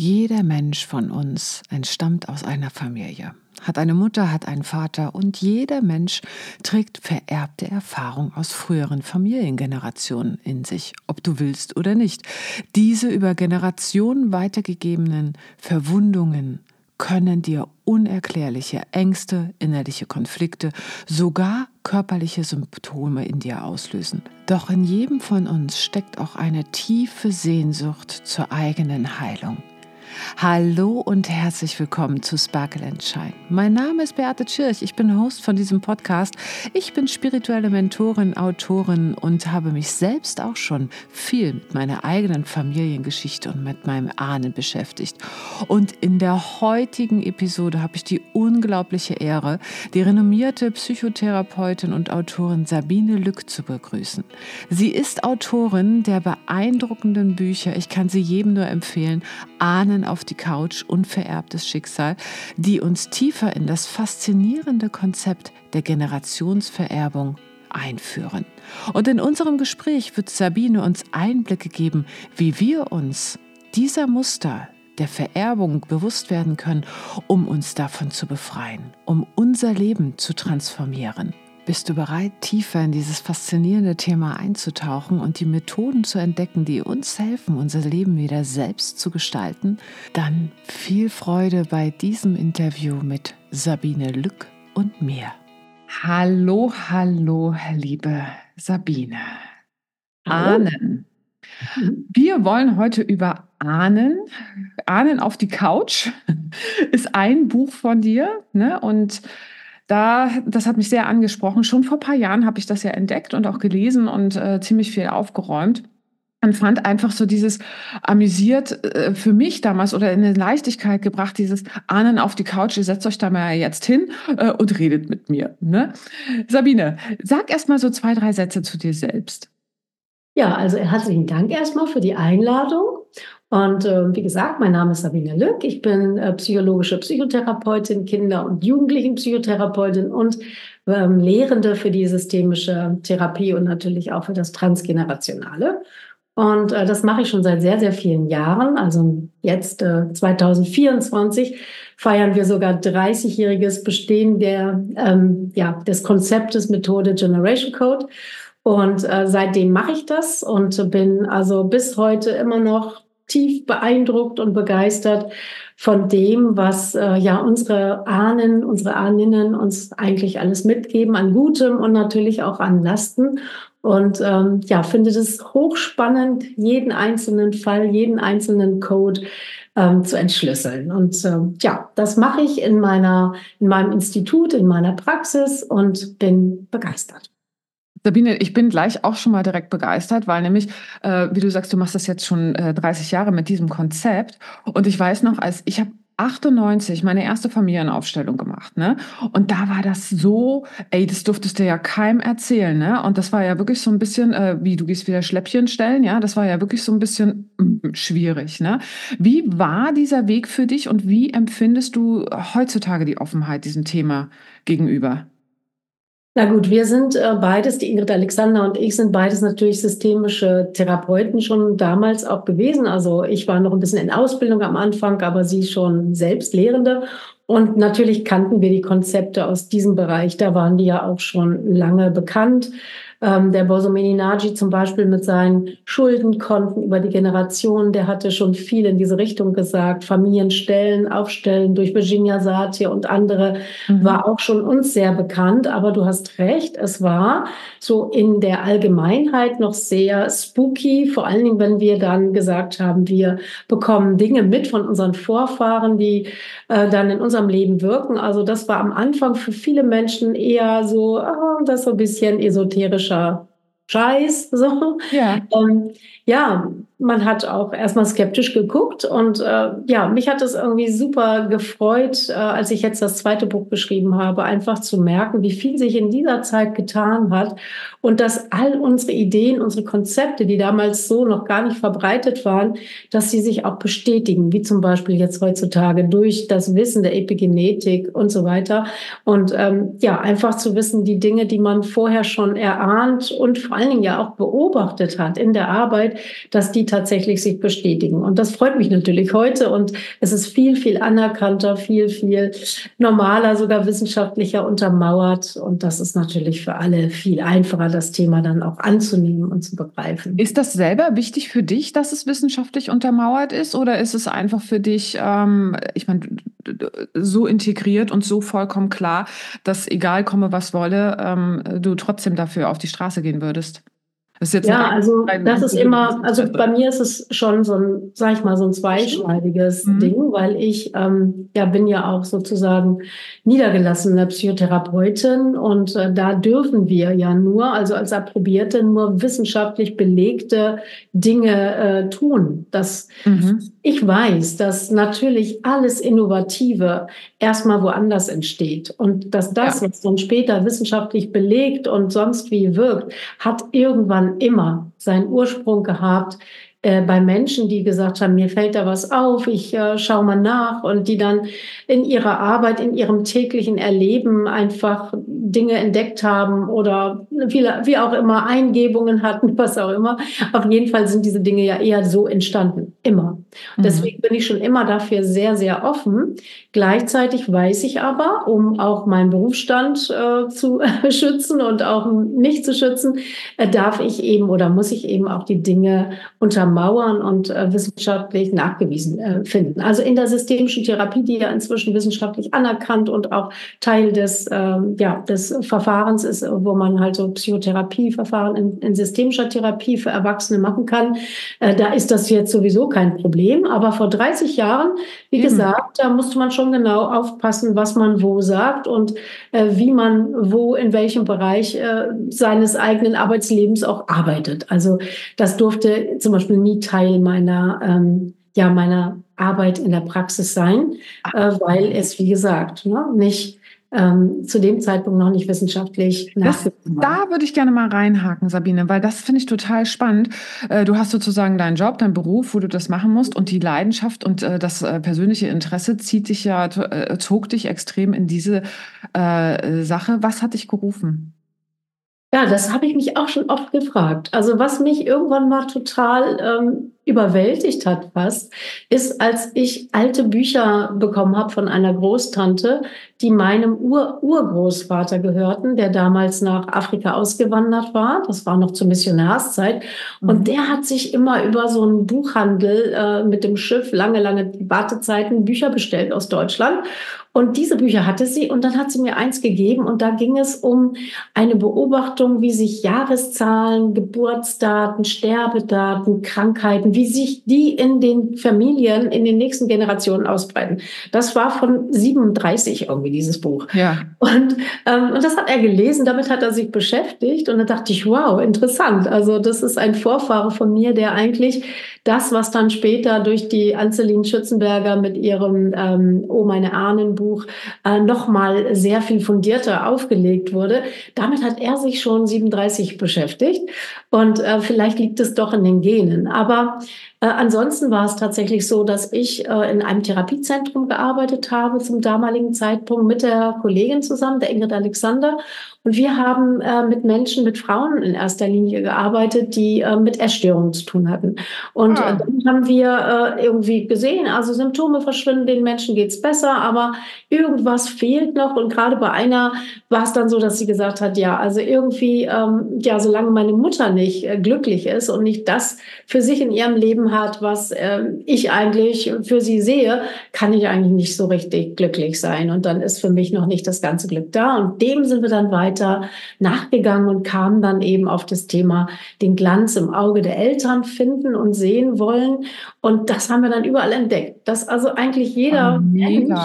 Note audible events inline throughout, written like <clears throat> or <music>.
Jeder Mensch von uns entstammt aus einer Familie, hat eine Mutter, hat einen Vater und jeder Mensch trägt vererbte Erfahrung aus früheren Familiengenerationen in sich, ob du willst oder nicht. Diese über Generationen weitergegebenen Verwundungen können dir unerklärliche Ängste, innerliche Konflikte, sogar körperliche Symptome in dir auslösen. Doch in jedem von uns steckt auch eine tiefe Sehnsucht zur eigenen Heilung. Hallo und herzlich willkommen zu Sparkle and Shine. Mein Name ist Beate Tschirch, ich bin Host von diesem Podcast. Ich bin spirituelle Mentorin, Autorin und habe mich selbst auch schon viel mit meiner eigenen Familiengeschichte und mit meinem Ahnen beschäftigt. Und in der heutigen Episode habe ich die unglaubliche Ehre, die renommierte Psychotherapeutin und Autorin Sabine Lück zu begrüßen. Sie ist Autorin der beeindruckenden Bücher, ich kann sie jedem nur empfehlen, Ahnen auf die Couch, unvererbtes Schicksal, die uns tiefer in das faszinierende Konzept der Generationsvererbung einführen. Und in unserem Gespräch wird Sabine uns Einblicke geben, wie wir uns dieser Muster der Vererbung bewusst werden können, um uns davon zu befreien, um unser Leben zu transformieren. Bist du bereit, tiefer in dieses faszinierende Thema einzutauchen und die Methoden zu entdecken, die uns helfen, unser Leben wieder selbst zu gestalten? Dann viel Freude bei diesem Interview mit Sabine Lück und mir. Hallo, hallo, liebe Sabine. Ahnen. Wir wollen heute über Ahnen, Ahnen auf die Couch, <laughs> ist ein Buch von dir. Ne? Und da, das hat mich sehr angesprochen. Schon vor ein paar Jahren habe ich das ja entdeckt und auch gelesen und äh, ziemlich viel aufgeräumt. Und fand einfach so dieses amüsiert äh, für mich damals oder in eine Leichtigkeit gebracht, dieses Ahnen auf die Couch, ihr setzt euch da mal jetzt hin äh, und redet mit mir. Ne? Sabine, sag erst mal so zwei, drei Sätze zu dir selbst. Ja, also herzlichen Dank erstmal für die Einladung. Und äh, wie gesagt, mein Name ist Sabine Lück. Ich bin äh, psychologische Psychotherapeutin, Kinder- und Jugendlichenpsychotherapeutin und ähm, Lehrende für die systemische Therapie und natürlich auch für das Transgenerationale. Und äh, das mache ich schon seit sehr, sehr vielen Jahren. Also jetzt äh, 2024 feiern wir sogar 30-jähriges Bestehen der, ähm, ja, des Konzeptes Methode Generation Code. Und äh, seitdem mache ich das und bin also bis heute immer noch tief beeindruckt und begeistert von dem, was äh, ja unsere Ahnen, unsere Ahninnen uns eigentlich alles mitgeben an Gutem und natürlich auch an Lasten. Und ähm, ja, finde es hochspannend, jeden einzelnen Fall, jeden einzelnen Code ähm, zu entschlüsseln. Und ähm, ja, das mache ich in meiner, in meinem Institut, in meiner Praxis und bin begeistert. Sabine, ich bin gleich auch schon mal direkt begeistert, weil nämlich, äh, wie du sagst, du machst das jetzt schon äh, 30 Jahre mit diesem Konzept. Und ich weiß noch, als ich habe 98 meine erste Familienaufstellung gemacht, ne? Und da war das so, ey, das durftest du ja keinem erzählen, ne? Und das war ja wirklich so ein bisschen, äh, wie du gehst wieder Schläppchen stellen, ja? Das war ja wirklich so ein bisschen mm, schwierig, ne? Wie war dieser Weg für dich und wie empfindest du heutzutage die Offenheit diesem Thema gegenüber? Na gut, wir sind äh, beides, die Ingrid Alexander und ich sind beides natürlich systemische Therapeuten schon damals auch gewesen. Also ich war noch ein bisschen in Ausbildung am Anfang, aber sie schon selbst Lehrende. Und natürlich kannten wir die Konzepte aus diesem Bereich. Da waren die ja auch schon lange bekannt. Ähm, der Bosomini Nagy zum Beispiel mit seinen Schuldenkonten über die Generationen, der hatte schon viel in diese Richtung gesagt. Familienstellen, Aufstellen durch Virginia Satir und andere mhm. war auch schon uns sehr bekannt. Aber du hast recht, es war so in der Allgemeinheit noch sehr spooky, vor allen Dingen, wenn wir dann gesagt haben, wir bekommen Dinge mit von unseren Vorfahren, die äh, dann in unserem Leben wirken. Also das war am Anfang für viele Menschen eher so, oh, das so ein bisschen esoterisch politischer Scheiß. So. Ja. Ähm, ja, man hat auch erstmal skeptisch geguckt und äh, ja, mich hat es irgendwie super gefreut, äh, als ich jetzt das zweite Buch geschrieben habe, einfach zu merken, wie viel sich in dieser Zeit getan hat und dass all unsere Ideen, unsere Konzepte, die damals so noch gar nicht verbreitet waren, dass sie sich auch bestätigen, wie zum Beispiel jetzt heutzutage durch das Wissen der Epigenetik und so weiter. Und ähm, ja, einfach zu wissen, die Dinge, die man vorher schon erahnt und vor allen Dingen ja auch beobachtet hat in der Arbeit, dass die tatsächlich sich bestätigen. Und das freut mich natürlich heute. Und es ist viel, viel anerkannter, viel, viel normaler, sogar wissenschaftlicher untermauert. Und das ist natürlich für alle viel einfacher, das Thema dann auch anzunehmen und zu begreifen. Ist das selber wichtig für dich, dass es wissenschaftlich untermauert ist? Oder ist es einfach für dich, ähm, ich meine, so integriert und so vollkommen klar, dass egal komme, was wolle, ähm, du trotzdem dafür auf die Straße gehen würdest? Ja, also das ist immer, also bei mir ist es schon so ein, sag ich mal, so ein zweischneidiges mhm. Ding, weil ich ähm, ja bin ja auch sozusagen niedergelassene Psychotherapeutin und äh, da dürfen wir ja nur, also als Approbierte, nur wissenschaftlich belegte Dinge äh, tun. Das mhm. ich weiß, dass natürlich alles Innovative erstmal woanders entsteht und dass das, ja. was dann später wissenschaftlich belegt und sonst wie wirkt, hat irgendwann immer seinen Ursprung gehabt äh, bei Menschen, die gesagt haben, mir fällt da was auf, ich äh, schaue mal nach und die dann in ihrer Arbeit, in ihrem täglichen Erleben einfach Dinge entdeckt haben oder wie, wie auch immer Eingebungen hatten, <laughs> was auch immer. Auf jeden Fall sind diese Dinge ja eher so entstanden, immer. Mhm. Deswegen bin ich schon immer dafür sehr, sehr offen. Gleichzeitig weiß ich aber, um auch meinen Berufsstand äh, zu <laughs> schützen und auch nicht zu schützen, äh, darf ich eben oder muss ich eben auch die Dinge unter untermauern und äh, wissenschaftlich nachgewiesen äh, finden. Also in der systemischen Therapie, die ja inzwischen wissenschaftlich anerkannt und auch Teil des, äh, ja, des Verfahrens ist, wo man halt so Psychotherapieverfahren in, in systemischer Therapie für Erwachsene machen kann, äh, da ist das jetzt sowieso kein Problem. Aber vor 30 Jahren, wie mhm. gesagt, da musste man schon genau aufpassen, was man wo sagt und äh, wie man wo in welchem Bereich äh, seines eigenen Arbeitslebens auch arbeitet. Also das durfte zum Beispiel nie Teil meiner, ähm, ja, meiner Arbeit in der Praxis sein, äh, weil es, wie gesagt, ne, nicht ähm, zu dem Zeitpunkt noch nicht wissenschaftlich das, Da würde ich gerne mal reinhaken, Sabine, weil das finde ich total spannend. Äh, du hast sozusagen deinen Job, deinen Beruf, wo du das machen musst und die Leidenschaft und äh, das äh, persönliche Interesse zieht dich ja, zog dich extrem in diese Sache. Was hat dich gerufen? Ja, das habe ich mich auch schon oft gefragt. Also was mich irgendwann mal total ähm, überwältigt hat fast, ist, als ich alte Bücher bekommen habe von einer Großtante, die meinem Ur Urgroßvater gehörten, der damals nach Afrika ausgewandert war. Das war noch zur Missionarszeit. Und mhm. der hat sich immer über so einen Buchhandel äh, mit dem Schiff lange, lange Wartezeiten Bücher bestellt aus Deutschland. Und diese Bücher hatte sie und dann hat sie mir eins gegeben und da ging es um eine Beobachtung, wie sich Jahreszahlen, Geburtsdaten, Sterbedaten, Krankheiten, wie sich die in den Familien, in den nächsten Generationen ausbreiten. Das war von 37 irgendwie dieses Buch. Ja. Und, ähm, und das hat er gelesen, damit hat er sich beschäftigt und da dachte ich, wow, interessant. Also das ist ein Vorfahre von mir, der eigentlich das, was dann später durch die Anzelin Schützenberger mit ihrem ähm, Oh meine Ahnen Buch äh, nochmal sehr viel fundierter aufgelegt wurde, damit hat er sich schon 37 beschäftigt und äh, vielleicht liegt es doch in den Genen. Aber äh, ansonsten war es tatsächlich so, dass ich äh, in einem Therapiezentrum gearbeitet habe zum damaligen Zeitpunkt mit der Kollegin zusammen, der Ingrid Alexander. Und wir haben äh, mit Menschen, mit Frauen in erster Linie gearbeitet, die äh, mit Essstörungen zu tun hatten. Und ah. dann haben wir äh, irgendwie gesehen, also Symptome verschwinden, den Menschen geht's besser, aber irgendwas fehlt noch. Und gerade bei einer war es dann so, dass sie gesagt hat, ja, also irgendwie, ähm, ja, solange meine Mutter nicht äh, glücklich ist und nicht das für sich in ihrem Leben hat, was äh, ich eigentlich für sie sehe, kann ich eigentlich nicht so richtig glücklich sein. Und dann ist für mich noch nicht das ganze Glück da. Und dem sind wir dann weiter nachgegangen und kamen dann eben auf das Thema den Glanz im Auge der Eltern finden und sehen wollen. Und das haben wir dann überall entdeckt, dass also eigentlich jeder oh, Mensch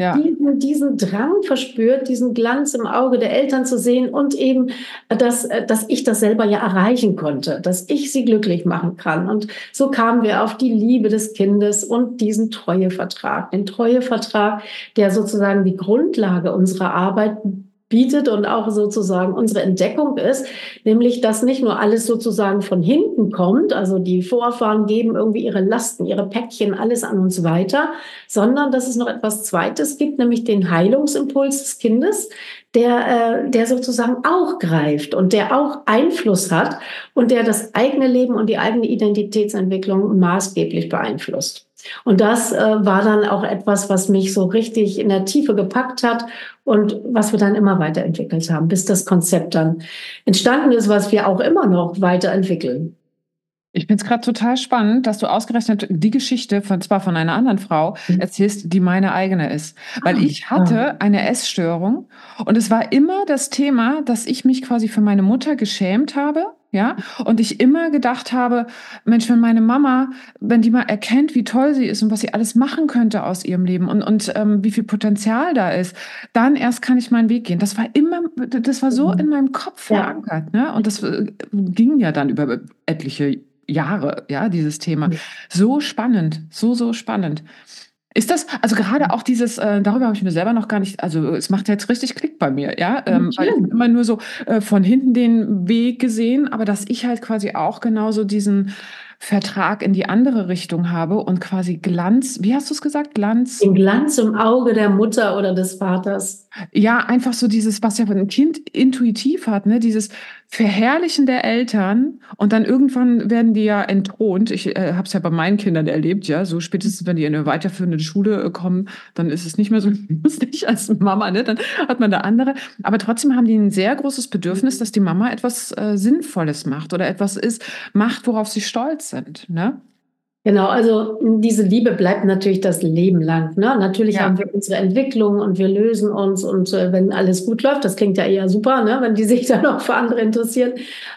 ja. diesen, diesen Drang verspürt, diesen Glanz im Auge der Eltern zu sehen und eben, dass, dass ich das selber ja erreichen konnte, dass ich sie glücklich machen kann. Und so kamen wir auf die Liebe des Kindes und diesen Treuevertrag, den Treuevertrag, der sozusagen die Grundlage unserer Arbeit bietet und auch sozusagen unsere Entdeckung ist, nämlich dass nicht nur alles sozusagen von hinten kommt, also die Vorfahren geben irgendwie ihre Lasten, ihre Päckchen, alles an uns weiter, sondern dass es noch etwas Zweites gibt, nämlich den Heilungsimpuls des Kindes, der, äh, der sozusagen auch greift und der auch Einfluss hat und der das eigene Leben und die eigene Identitätsentwicklung maßgeblich beeinflusst. Und das äh, war dann auch etwas, was mich so richtig in der Tiefe gepackt hat und was wir dann immer weiterentwickelt haben, bis das Konzept dann entstanden ist, was wir auch immer noch weiterentwickeln. Ich finde es gerade total spannend, dass du ausgerechnet die Geschichte von zwar von einer anderen Frau mhm. erzählst, die meine eigene ist. Weil ah, ich hatte eine Essstörung und es war immer das Thema, dass ich mich quasi für meine Mutter geschämt habe ja, und ich immer gedacht habe, Mensch, wenn meine Mama, wenn die mal erkennt, wie toll sie ist und was sie alles machen könnte aus ihrem Leben und, und ähm, wie viel Potenzial da ist, dann erst kann ich meinen Weg gehen. Das war immer, das war so mhm. in meinem Kopf verankert, ne? Und das äh, ging ja dann über etliche Jahre, ja, dieses Thema. Mhm. So spannend, so, so spannend. Ist das, also gerade auch dieses, äh, darüber habe ich mir selber noch gar nicht, also es macht jetzt richtig Klick bei mir, ja, ähm, weil ich immer nur so äh, von hinten den Weg gesehen, aber dass ich halt quasi auch genauso diesen Vertrag in die andere Richtung habe und quasi Glanz, wie hast du es gesagt, Glanz? Den Glanz im Auge der Mutter oder des Vaters. Ja, einfach so dieses, was ja ein Kind intuitiv hat, ne, dieses Verherrlichen der Eltern und dann irgendwann werden die ja entthront. Ich äh, habe es ja bei meinen Kindern erlebt, ja, so spätestens, wenn die in eine weiterführende Schule äh, kommen, dann ist es nicht mehr so <laughs> lustig als Mama, ne? dann hat man da andere. Aber trotzdem haben die ein sehr großes Bedürfnis, dass die Mama etwas äh, Sinnvolles macht oder etwas ist, macht, worauf sie stolz sind. Ne? Genau, also diese Liebe bleibt natürlich das Leben lang. Ne? Natürlich ja. haben wir unsere Entwicklung und wir lösen uns und äh, wenn alles gut läuft, das klingt ja eher super, ne? wenn die sich <laughs> dann auch für andere interessieren.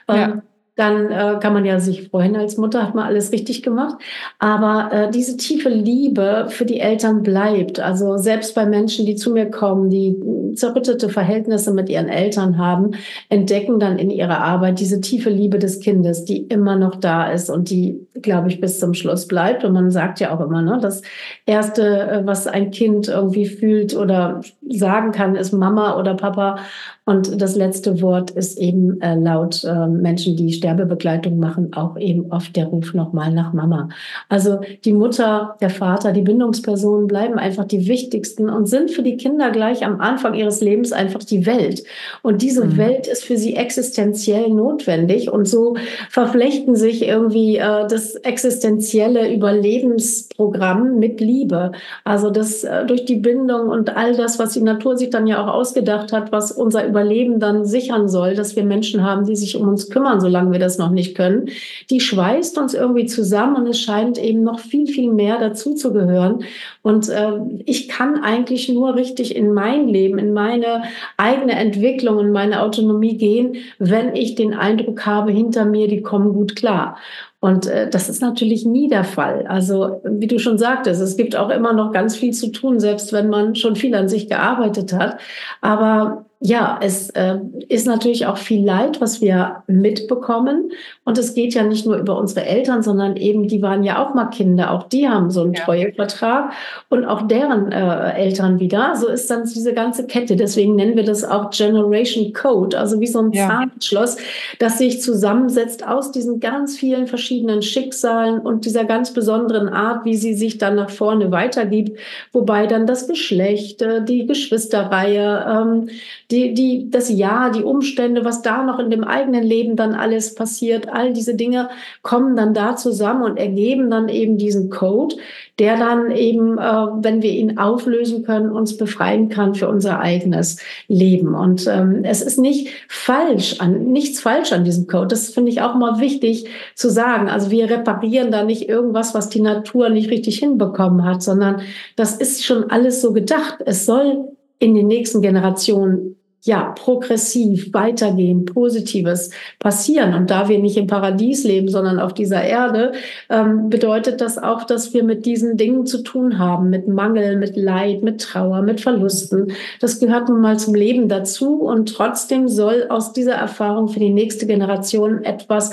Ähm, ja dann äh, kann man ja sich freuen als Mutter, hat man alles richtig gemacht. Aber äh, diese tiefe Liebe für die Eltern bleibt. Also selbst bei Menschen, die zu mir kommen, die zerrüttete Verhältnisse mit ihren Eltern haben, entdecken dann in ihrer Arbeit diese tiefe Liebe des Kindes, die immer noch da ist und die, glaube ich, bis zum Schluss bleibt. Und man sagt ja auch immer, ne, das Erste, äh, was ein Kind irgendwie fühlt oder sagen kann, ist Mama oder Papa. Und das letzte Wort ist eben äh, laut äh, Menschen, die Sterbebegleitung machen, auch eben oft der Ruf nochmal nach Mama. Also die Mutter, der Vater, die Bindungspersonen bleiben einfach die wichtigsten und sind für die Kinder gleich am Anfang ihres Lebens einfach die Welt. Und diese mhm. Welt ist für sie existenziell notwendig. Und so verflechten sich irgendwie äh, das existenzielle Überlebensprogramm mit Liebe. Also das äh, durch die Bindung und all das, was die Natur sich dann ja auch ausgedacht hat, was unser Überleben dann sichern soll, dass wir Menschen haben, die sich um uns kümmern, solange wir das noch nicht können, die schweißt uns irgendwie zusammen und es scheint eben noch viel, viel mehr dazu zu gehören. Und äh, ich kann eigentlich nur richtig in mein Leben, in meine eigene Entwicklung, in meine Autonomie gehen, wenn ich den Eindruck habe, hinter mir, die kommen gut klar. Und äh, das ist natürlich nie der Fall. Also wie du schon sagtest, es gibt auch immer noch ganz viel zu tun, selbst wenn man schon viel an sich gearbeitet hat. Aber ja, es äh, ist natürlich auch viel Leid, was wir mitbekommen. Und es geht ja nicht nur über unsere Eltern, sondern eben, die waren ja auch mal Kinder. Auch die haben so einen ja. Treuevertrag und auch deren äh, Eltern wieder. So ist dann diese ganze Kette. Deswegen nennen wir das auch Generation Code, also wie so ein ja. Zahnschloss, das sich zusammensetzt aus diesen ganz vielen verschiedenen Schicksalen und dieser ganz besonderen Art, wie sie sich dann nach vorne weitergibt. Wobei dann das Geschlecht, äh, die Geschwisterreihe, ähm, die, die, das Jahr, die Umstände, was da noch in dem eigenen Leben dann alles passiert, all diese Dinge kommen dann da zusammen und ergeben dann eben diesen Code, der dann eben, äh, wenn wir ihn auflösen können, uns befreien kann für unser eigenes Leben. Und ähm, es ist nicht falsch an, nichts falsch an diesem Code. Das finde ich auch mal wichtig zu sagen. Also wir reparieren da nicht irgendwas, was die Natur nicht richtig hinbekommen hat, sondern das ist schon alles so gedacht. Es soll in den nächsten Generationen ja, progressiv weitergehen, Positives passieren. Und da wir nicht im Paradies leben, sondern auf dieser Erde, ähm, bedeutet das auch, dass wir mit diesen Dingen zu tun haben, mit Mangel, mit Leid, mit Trauer, mit Verlusten. Das gehört nun mal zum Leben dazu. Und trotzdem soll aus dieser Erfahrung für die nächste Generation etwas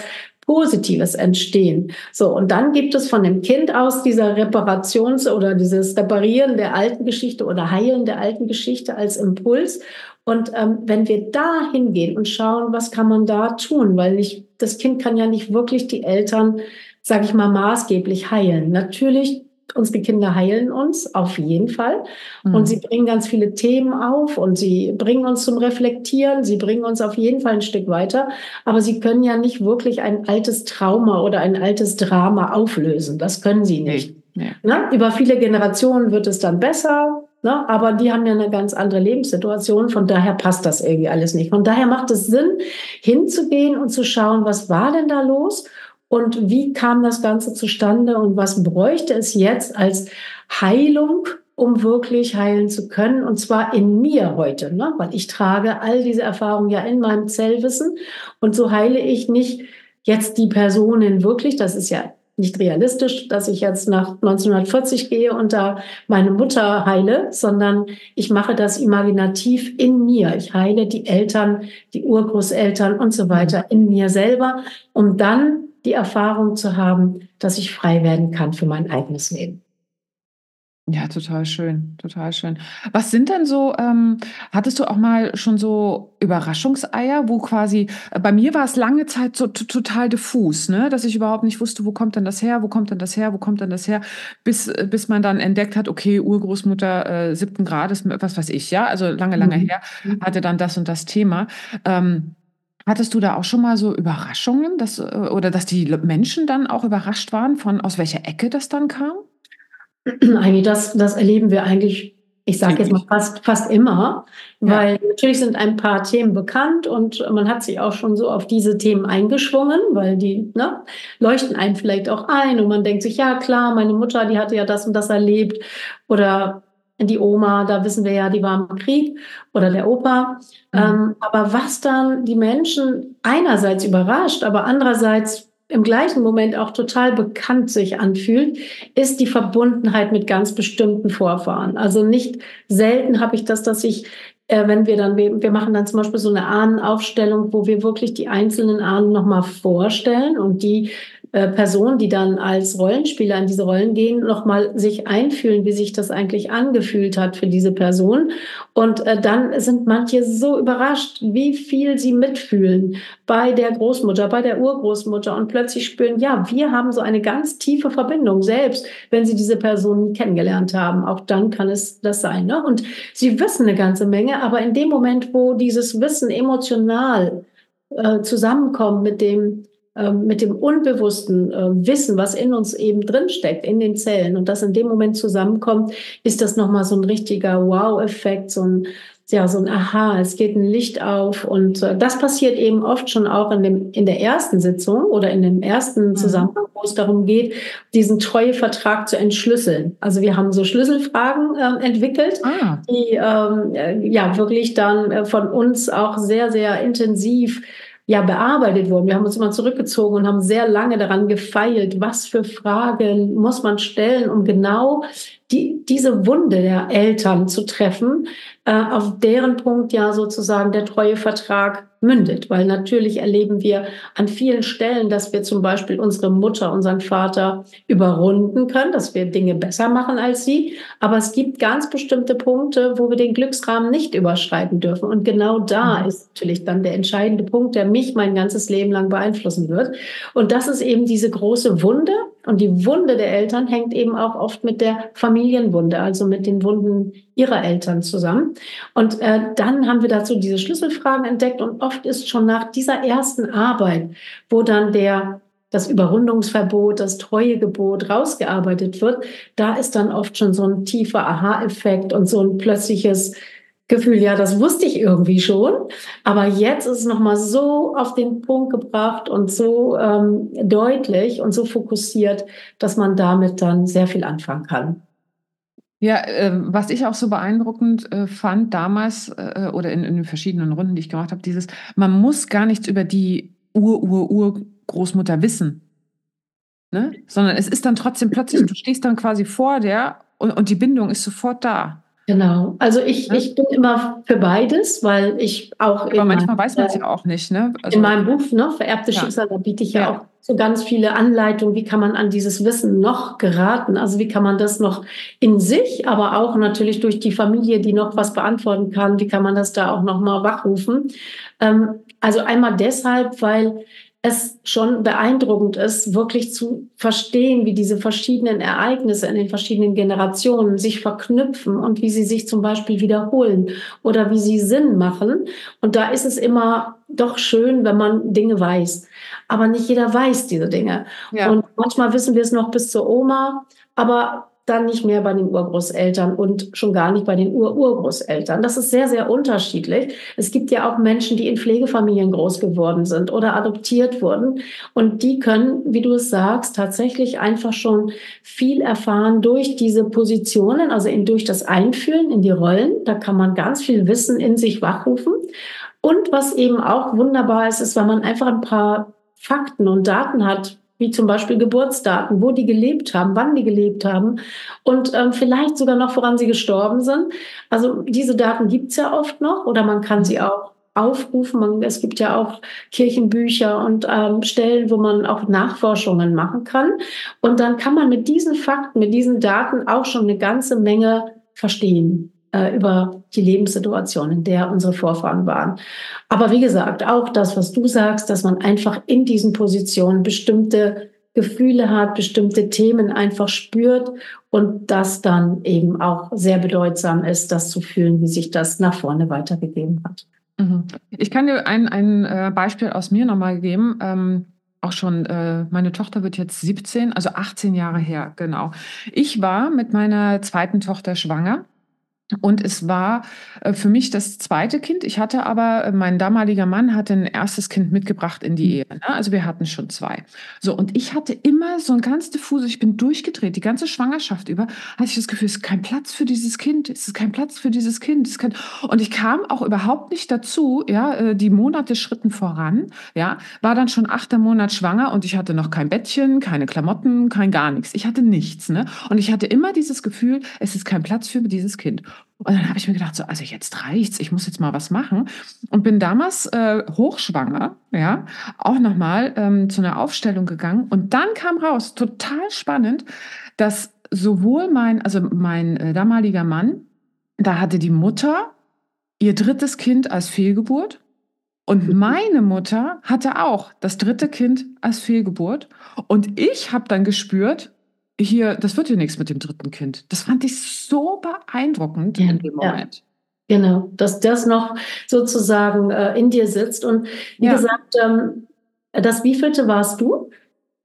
Positives entstehen. So, und dann gibt es von dem Kind aus dieser Reparations- oder dieses Reparieren der alten Geschichte oder Heilen der alten Geschichte als Impuls. Und ähm, wenn wir da hingehen und schauen, was kann man da tun, weil ich, das Kind kann ja nicht wirklich die Eltern, sage ich mal, maßgeblich heilen. Natürlich Unsere Kinder heilen uns auf jeden Fall. Mhm. Und sie bringen ganz viele Themen auf und sie bringen uns zum Reflektieren. Sie bringen uns auf jeden Fall ein Stück weiter. Aber sie können ja nicht wirklich ein altes Trauma oder ein altes Drama auflösen. Das können sie nicht. Nee. Na, über viele Generationen wird es dann besser. Na, aber die haben ja eine ganz andere Lebenssituation. Von daher passt das irgendwie alles nicht. Von daher macht es Sinn, hinzugehen und zu schauen, was war denn da los? und wie kam das Ganze zustande und was bräuchte es jetzt als Heilung, um wirklich heilen zu können und zwar in mir heute, ne? weil ich trage all diese Erfahrungen ja in meinem Zellwissen und so heile ich nicht jetzt die Personen wirklich, das ist ja nicht realistisch, dass ich jetzt nach 1940 gehe und da meine Mutter heile, sondern ich mache das imaginativ in mir. Ich heile die Eltern, die Urgroßeltern und so weiter in mir selber, um dann die Erfahrung zu haben, dass ich frei werden kann für mein eigenes Leben. Ja, total schön, total schön. Was sind denn so, ähm, hattest du auch mal schon so Überraschungseier, wo quasi, äh, bei mir war es lange Zeit so total diffus, ne? dass ich überhaupt nicht wusste, wo kommt denn das her, wo kommt denn das her, wo kommt denn das her, bis, äh, bis man dann entdeckt hat, okay, Urgroßmutter äh, siebten Grades, was weiß ich, ja, also lange, lange mhm. her, hatte dann das und das Thema. Ähm, Hattest du da auch schon mal so Überraschungen, dass, äh, oder dass die Menschen dann auch überrascht waren, von aus welcher Ecke das dann kam? <clears throat> Eigentlich, das, das erleben wir eigentlich, ich sage jetzt mal fast, fast immer, ja. weil natürlich sind ein paar Themen bekannt und man hat sich auch schon so auf diese Themen eingeschwungen, weil die ne, leuchten einem vielleicht auch ein und man denkt sich, ja klar, meine Mutter, die hatte ja das und das erlebt oder die Oma, da wissen wir ja, die war im Krieg oder der Opa. Mhm. Ähm, aber was dann die Menschen einerseits überrascht, aber andererseits im gleichen Moment auch total bekannt sich anfühlt, ist die Verbundenheit mit ganz bestimmten Vorfahren. Also nicht selten habe ich das, dass ich äh, wenn wir dann, wir, wir machen dann zum Beispiel so eine Ahnenaufstellung, wo wir wirklich die einzelnen Ahnen nochmal vorstellen und die äh, Personen, die dann als Rollenspieler in diese Rollen gehen, nochmal sich einfühlen, wie sich das eigentlich angefühlt hat für diese Person. Und äh, dann sind manche so überrascht, wie viel sie mitfühlen bei der Großmutter, bei der Urgroßmutter und plötzlich spüren, ja, wir haben so eine ganz tiefe Verbindung, selbst wenn sie diese Person kennengelernt haben. Auch dann kann es das sein. Ne? Und sie wissen eine ganze Menge, aber in dem Moment, wo dieses Wissen emotional äh, zusammenkommt mit dem mit dem unbewussten äh, Wissen, was in uns eben drinsteckt, in den Zellen und das in dem Moment zusammenkommt, ist das nochmal so ein richtiger Wow-Effekt, so ein, ja, so ein Aha, es geht ein Licht auf und äh, das passiert eben oft schon auch in, dem, in der ersten Sitzung oder in dem ersten mhm. Zusammenhang, wo es darum geht, diesen Treuevertrag zu entschlüsseln. Also wir haben so Schlüsselfragen äh, entwickelt, ah. die ähm, äh, ja wirklich dann äh, von uns auch sehr, sehr intensiv ja bearbeitet wurden. Wir haben uns immer zurückgezogen und haben sehr lange daran gefeilt, was für Fragen muss man stellen, um genau die, diese Wunde der Eltern zu treffen, äh, auf deren Punkt ja sozusagen der Treuevertrag mündet. Weil natürlich erleben wir an vielen Stellen, dass wir zum Beispiel unsere Mutter, unseren Vater überrunden können, dass wir Dinge besser machen als sie. Aber es gibt ganz bestimmte Punkte, wo wir den Glücksrahmen nicht überschreiten dürfen. Und genau da mhm. ist natürlich dann der entscheidende Punkt, der mich mein ganzes Leben lang beeinflussen wird. Und das ist eben diese große Wunde. Und die Wunde der Eltern hängt eben auch oft mit der Familienwunde, also mit den Wunden ihrer Eltern zusammen. Und äh, dann haben wir dazu diese Schlüsselfragen entdeckt und oft ist schon nach dieser ersten Arbeit, wo dann der das Überrundungsverbot, das Treuegebot rausgearbeitet wird, da ist dann oft schon so ein tiefer Aha-Effekt und so ein plötzliches Gefühl, ja, das wusste ich irgendwie schon, aber jetzt ist es nochmal so auf den Punkt gebracht und so ähm, deutlich und so fokussiert, dass man damit dann sehr viel anfangen kann. Ja, äh, was ich auch so beeindruckend äh, fand damals äh, oder in, in den verschiedenen Runden, die ich gemacht habe, dieses, man muss gar nichts über die Ur-Ur-Ur-Großmutter wissen. Ne? Sondern es ist dann trotzdem plötzlich, du stehst dann quasi vor der und, und die Bindung ist sofort da. Genau. Also ich, ja? ich bin immer für beides, weil ich auch. Aber manchmal weiß man es ja auch nicht, ne? Also, in meinem Buch, ne, Vererbte ja. Schicksal, da biete ich ja, ja, auch so ganz viele Anleitungen, wie kann man an dieses Wissen noch geraten? Also wie kann man das noch in sich, aber auch natürlich durch die Familie, die noch was beantworten kann, wie kann man das da auch noch mal wachrufen? Ähm, also einmal deshalb, weil es schon beeindruckend ist, wirklich zu verstehen, wie diese verschiedenen Ereignisse in den verschiedenen Generationen sich verknüpfen und wie sie sich zum Beispiel wiederholen oder wie sie Sinn machen. Und da ist es immer doch schön, wenn man Dinge weiß. Aber nicht jeder weiß diese Dinge. Ja. Und manchmal wissen wir es noch bis zur Oma, aber dann nicht mehr bei den Urgroßeltern und schon gar nicht bei den Ururgroßeltern. Das ist sehr, sehr unterschiedlich. Es gibt ja auch Menschen, die in Pflegefamilien groß geworden sind oder adoptiert wurden. Und die können, wie du es sagst, tatsächlich einfach schon viel erfahren durch diese Positionen, also in, durch das Einfühlen in die Rollen. Da kann man ganz viel Wissen in sich wachrufen. Und was eben auch wunderbar ist, ist, wenn man einfach ein paar Fakten und Daten hat, wie zum Beispiel Geburtsdaten, wo die gelebt haben, wann die gelebt haben und ähm, vielleicht sogar noch, woran sie gestorben sind. Also diese Daten gibt's ja oft noch oder man kann sie auch aufrufen. Man, es gibt ja auch Kirchenbücher und ähm, Stellen, wo man auch Nachforschungen machen kann. Und dann kann man mit diesen Fakten, mit diesen Daten auch schon eine ganze Menge verstehen äh, über die Lebenssituation, in der unsere Vorfahren waren. Aber wie gesagt, auch das, was du sagst, dass man einfach in diesen Positionen bestimmte Gefühle hat, bestimmte Themen einfach spürt und das dann eben auch sehr bedeutsam ist, das zu fühlen, wie sich das nach vorne weitergegeben hat. Mhm. Ich kann dir ein, ein äh, Beispiel aus mir nochmal geben. Ähm auch schon, äh, meine Tochter wird jetzt 17, also 18 Jahre her, genau. Ich war mit meiner zweiten Tochter schwanger und es war äh, für mich das zweite Kind. Ich hatte aber, äh, mein damaliger Mann hatte ein erstes Kind mitgebracht in die mhm. Ehe. Ne? Also wir hatten schon zwei. So, und ich hatte immer so ein ganz diffuses, ich bin durchgedreht, die ganze Schwangerschaft über, hatte ich das Gefühl, es ist kein Platz für dieses Kind, es ist kein Platz für dieses Kind. Es kann, und ich kam auch überhaupt nicht dazu, ja, äh, die Monate schritten voran, ja, war dann schon achter Monat schwanger und ich hatte noch kein Bettchen, keine Klamotten, kein gar nichts. Ich hatte nichts, ne? Und ich hatte immer dieses Gefühl, es ist kein Platz für dieses Kind. Und dann habe ich mir gedacht, so, also jetzt reicht's, ich muss jetzt mal was machen. Und bin damals äh, hochschwanger, ja, auch nochmal ähm, zu einer Aufstellung gegangen. Und dann kam raus, total spannend, dass sowohl mein, also mein äh, damaliger Mann, da hatte die Mutter ihr drittes Kind als Fehlgeburt. Und mhm. meine Mutter hatte auch das dritte Kind als Fehlgeburt. Und ich habe dann gespürt, hier, das wird ja nichts mit dem dritten Kind. Das fand ich so beeindruckend ja, in dem Moment. Ja. Genau, dass das noch sozusagen äh, in dir sitzt. Und wie ja. gesagt, ähm, das wievielte warst du?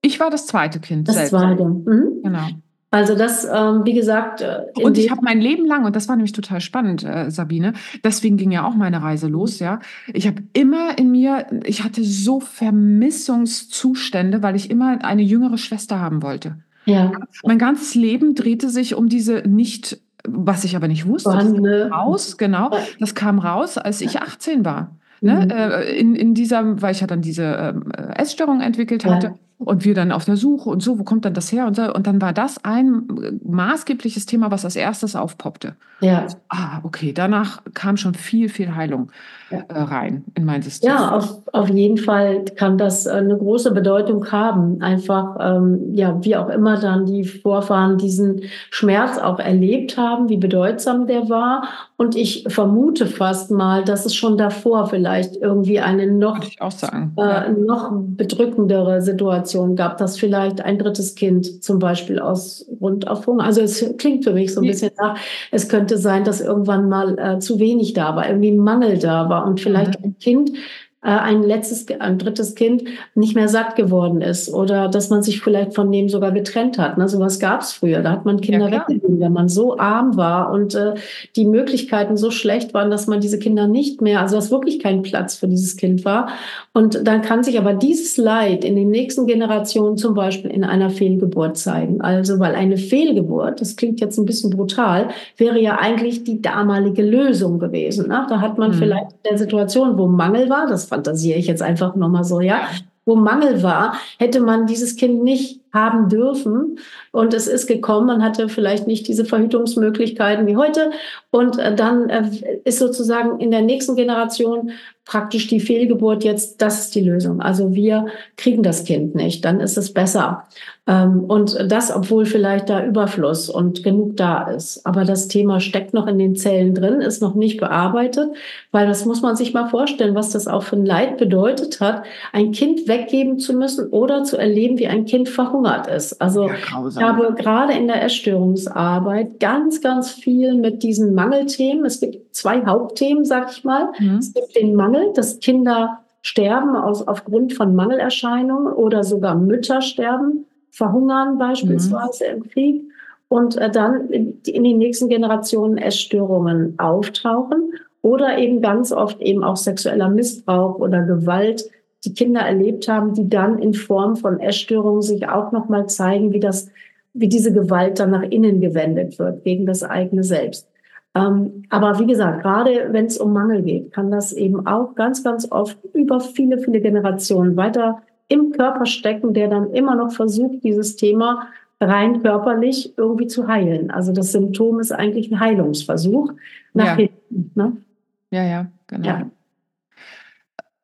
Ich war das zweite Kind. Das selbst. zweite. Mhm. Genau. Also das, ähm, wie gesagt. Äh, und ich habe mein Leben lang, und das war nämlich total spannend, äh, Sabine, deswegen ging ja auch meine Reise los, ja. Ich habe immer in mir, ich hatte so Vermissungszustände, weil ich immer eine jüngere Schwester haben wollte. Ja. Mein ganzes Leben drehte sich um diese nicht, was ich aber nicht wusste. Das kam raus, genau. Das kam raus, als ich 18 war. Ne? Mhm. Äh, in, in dieser, weil ich ja dann diese ähm, Essstörung entwickelt hatte. Ja. Und wir dann auf der Suche und so, wo kommt dann das her? Und, so, und dann war das ein maßgebliches Thema, was als erstes aufpoppte. Ja. Ah, okay. Danach kam schon viel, viel Heilung äh, rein in mein System. Ja, auf, auf jeden Fall kann das eine große Bedeutung haben. Einfach, ähm, ja, wie auch immer dann die Vorfahren diesen Schmerz auch erlebt haben, wie bedeutsam der war. Und ich vermute fast mal, dass es schon davor vielleicht irgendwie eine noch, äh, noch bedrückendere Situation gab, dass vielleicht ein drittes Kind zum Beispiel aus Grund auf Hunger, also es klingt für mich so ein bisschen nach, es könnte sein, dass irgendwann mal äh, zu wenig da war, irgendwie ein Mangel da war und vielleicht mhm. ein Kind ein letztes, ein drittes Kind nicht mehr satt geworden ist oder dass man sich vielleicht von dem sogar getrennt hat. Ne? Sowas gab es früher. Da hat man Kinder ja, weggegeben, wenn man so arm war und äh, die Möglichkeiten so schlecht waren, dass man diese Kinder nicht mehr, also dass wirklich kein Platz für dieses Kind war. Und dann kann sich aber dieses Leid in den nächsten Generationen zum Beispiel in einer Fehlgeburt zeigen. Also weil eine Fehlgeburt, das klingt jetzt ein bisschen brutal, wäre ja eigentlich die damalige Lösung gewesen. Ne? Da hat man mhm. vielleicht in der Situation, wo Mangel war, das fantasiere ich jetzt einfach nochmal so, ja, wo Mangel war, hätte man dieses Kind nicht haben dürfen. Und es ist gekommen, man hatte vielleicht nicht diese Verhütungsmöglichkeiten wie heute. Und äh, dann äh, ist sozusagen in der nächsten Generation praktisch die Fehlgeburt jetzt, das ist die Lösung. Also wir kriegen das Kind nicht, dann ist es besser. Ähm, und das, obwohl vielleicht da Überfluss und genug da ist. Aber das Thema steckt noch in den Zellen drin, ist noch nicht bearbeitet, weil das muss man sich mal vorstellen, was das auch für ein Leid bedeutet hat, ein Kind weggeben zu müssen oder zu erleben, wie ein Kind verhungert ist. Also ja, ich habe gerade in der Essstörungsarbeit ganz, ganz viel mit diesen Mangelthemen. Es gibt zwei Hauptthemen, sag ich mal. Mhm. Es gibt den Mangel Mangel, dass Kinder sterben aus, aufgrund von Mangelerscheinungen oder sogar Mütter sterben, verhungern beispielsweise mhm. im Krieg und äh, dann in, in den nächsten Generationen Essstörungen auftauchen oder eben ganz oft eben auch sexueller Missbrauch oder Gewalt, die Kinder erlebt haben, die dann in Form von Essstörungen sich auch nochmal zeigen, wie das, wie diese Gewalt dann nach innen gewendet wird, gegen das eigene Selbst. Ähm, aber wie gesagt, gerade wenn es um Mangel geht, kann das eben auch ganz, ganz oft über viele, viele Generationen weiter im Körper stecken, der dann immer noch versucht, dieses Thema rein körperlich irgendwie zu heilen. Also das Symptom ist eigentlich ein Heilungsversuch nach ja. hinten. Ne? Ja, ja, genau. Ja.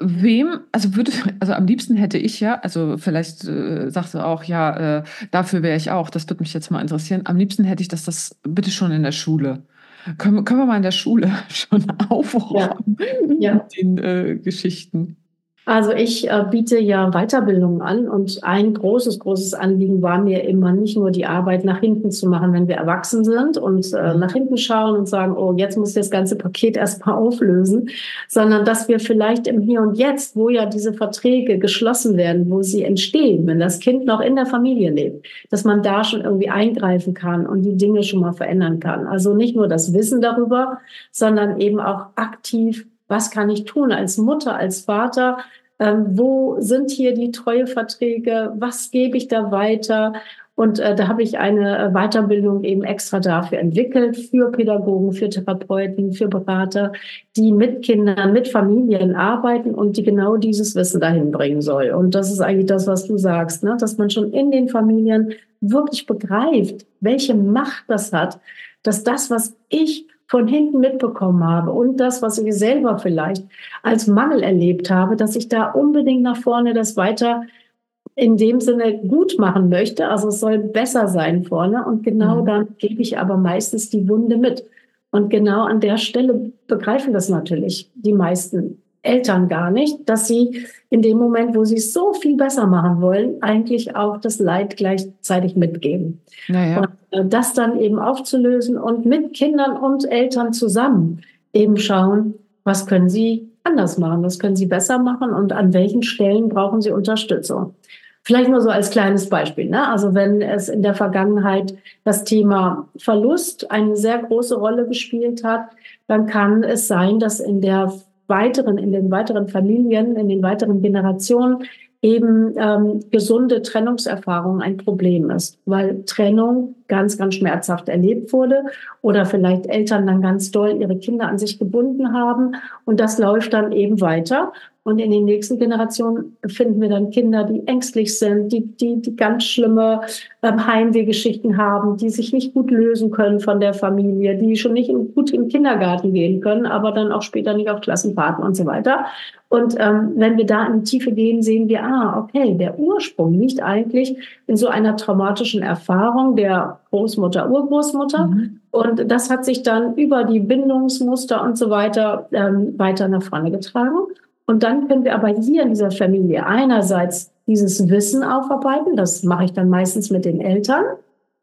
Wem, also würde, also am liebsten hätte ich ja, also vielleicht äh, sagst du auch, ja, äh, dafür wäre ich auch, das würde mich jetzt mal interessieren. Am liebsten hätte ich, dass das bitte schon in der Schule können, können wir mal in der Schule <laughs> schon aufräumen ja. mit den äh, Geschichten? Also ich äh, biete ja Weiterbildung an und ein großes, großes Anliegen war mir immer nicht nur die Arbeit nach hinten zu machen, wenn wir erwachsen sind und äh, mhm. nach hinten schauen und sagen, oh, jetzt muss das ganze Paket erstmal auflösen, sondern dass wir vielleicht im Hier und Jetzt, wo ja diese Verträge geschlossen werden, wo sie entstehen, wenn das Kind noch in der Familie lebt, dass man da schon irgendwie eingreifen kann und die Dinge schon mal verändern kann. Also nicht nur das Wissen darüber, sondern eben auch aktiv was kann ich tun als Mutter, als Vater? Ähm, wo sind hier die Treueverträge? Was gebe ich da weiter? Und äh, da habe ich eine äh, Weiterbildung eben extra dafür entwickelt, für Pädagogen, für Therapeuten, für Berater, die mit Kindern, mit Familien arbeiten und die genau dieses Wissen dahin bringen soll. Und das ist eigentlich das, was du sagst, ne? dass man schon in den Familien wirklich begreift, welche Macht das hat, dass das, was ich von hinten mitbekommen habe und das, was ich selber vielleicht als Mangel erlebt habe, dass ich da unbedingt nach vorne das weiter in dem Sinne gut machen möchte. Also es soll besser sein vorne und genau mhm. dann gebe ich aber meistens die Wunde mit. Und genau an der Stelle begreifen das natürlich die meisten Eltern gar nicht, dass sie in dem Moment, wo sie es so viel besser machen wollen, eigentlich auch das Leid gleichzeitig mitgeben. Naja. Und äh, das dann eben aufzulösen und mit Kindern und Eltern zusammen eben schauen, was können sie anders machen, was können sie besser machen und an welchen Stellen brauchen sie Unterstützung. Vielleicht nur so als kleines Beispiel. Ne? Also wenn es in der Vergangenheit das Thema Verlust eine sehr große Rolle gespielt hat, dann kann es sein, dass in der weiteren, in den weiteren Familien, in den weiteren Generationen eben ähm, gesunde Trennungserfahrung ein Problem ist, weil Trennung ganz, ganz schmerzhaft erlebt wurde oder vielleicht Eltern dann ganz doll ihre Kinder an sich gebunden haben und das läuft dann eben weiter. Und in den nächsten Generationen finden wir dann Kinder, die ängstlich sind, die, die, die ganz schlimme ähm, Heimwehgeschichten haben, die sich nicht gut lösen können von der Familie, die schon nicht in, gut im Kindergarten gehen können, aber dann auch später nicht auf Klassenfahrten und so weiter. Und ähm, wenn wir da in die Tiefe gehen, sehen wir, ah, okay, der Ursprung liegt eigentlich in so einer traumatischen Erfahrung der Großmutter, Urgroßmutter. Mhm. Und das hat sich dann über die Bindungsmuster und so weiter ähm, weiter nach vorne getragen. Und dann können wir aber hier in dieser Familie einerseits dieses Wissen aufarbeiten. Das mache ich dann meistens mit den Eltern.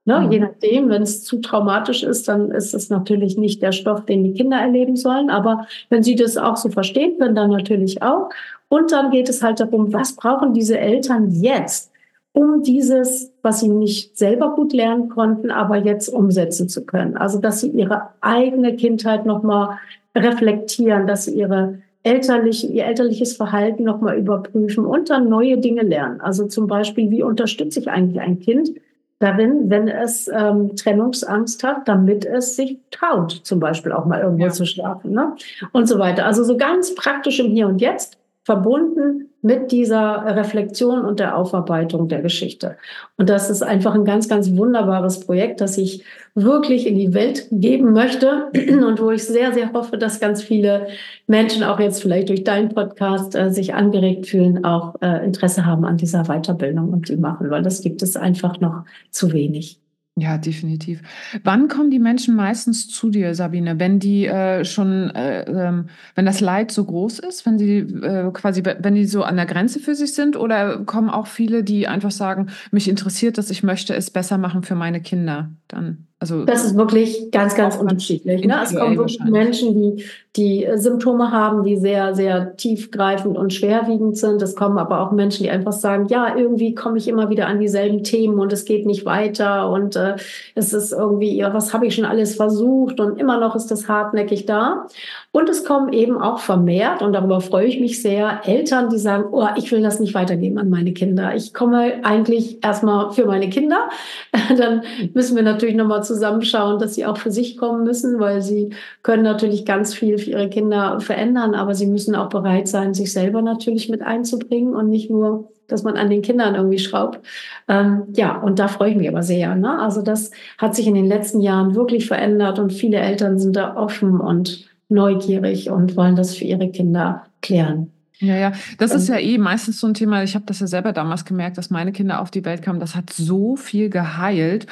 Ne? Mhm. Je nachdem, wenn es zu traumatisch ist, dann ist es natürlich nicht der Stoff, den die Kinder erleben sollen. Aber wenn sie das auch so verstehen können, dann natürlich auch. Und dann geht es halt darum, was brauchen diese Eltern jetzt, um dieses, was sie nicht selber gut lernen konnten, aber jetzt umsetzen zu können. Also, dass sie ihre eigene Kindheit nochmal reflektieren, dass sie ihre elterlich, ihr elterliches Verhalten nochmal überprüfen und dann neue Dinge lernen. Also zum Beispiel, wie unterstütze ich eigentlich ein Kind darin, wenn es ähm, Trennungsangst hat, damit es sich traut, zum Beispiel auch mal irgendwo ja. zu schlafen ne? und so weiter. Also so ganz praktisch im Hier und Jetzt verbunden mit dieser Reflexion und der Aufarbeitung der Geschichte. Und das ist einfach ein ganz, ganz wunderbares Projekt, das ich wirklich in die Welt geben möchte <clears throat> und wo ich sehr, sehr hoffe, dass ganz viele Menschen auch jetzt vielleicht durch deinen Podcast äh, sich angeregt fühlen, auch äh, Interesse haben an dieser Weiterbildung und die machen, weil das gibt es einfach noch zu wenig. Ja, definitiv. Wann kommen die Menschen meistens zu dir, Sabine? Wenn die äh, schon, äh, ähm, wenn das Leid so groß ist, wenn sie äh, quasi, wenn die so an der Grenze für sich sind, oder kommen auch viele, die einfach sagen, mich interessiert das, ich möchte es besser machen für meine Kinder? Dann. Also das ist wirklich ganz, ganz unterschiedlich. Ne? Es kommen wirklich Menschen, die, die äh, Symptome haben, die sehr, sehr tiefgreifend und schwerwiegend sind. Es kommen aber auch Menschen, die einfach sagen, ja, irgendwie komme ich immer wieder an dieselben Themen und es geht nicht weiter und äh, es ist irgendwie, ja, was habe ich schon alles versucht und immer noch ist das hartnäckig da. Und es kommen eben auch vermehrt, und darüber freue ich mich sehr, Eltern, die sagen, oh, ich will das nicht weitergeben an meine Kinder. Ich komme eigentlich erstmal für meine Kinder. <laughs> Dann müssen wir natürlich nochmal zusammenschauen, dass sie auch für sich kommen müssen, weil sie können natürlich ganz viel für ihre Kinder verändern, aber sie müssen auch bereit sein, sich selber natürlich mit einzubringen und nicht nur dass man an den Kindern irgendwie schraubt. Ähm, ja, und da freue ich mich aber sehr. Ne? Also das hat sich in den letzten Jahren wirklich verändert und viele Eltern sind da offen und neugierig und wollen das für ihre Kinder klären. Ja, ja, das ist ja eh meistens so ein Thema. Ich habe das ja selber damals gemerkt, dass meine Kinder auf die Welt kamen. Das hat so viel geheilt.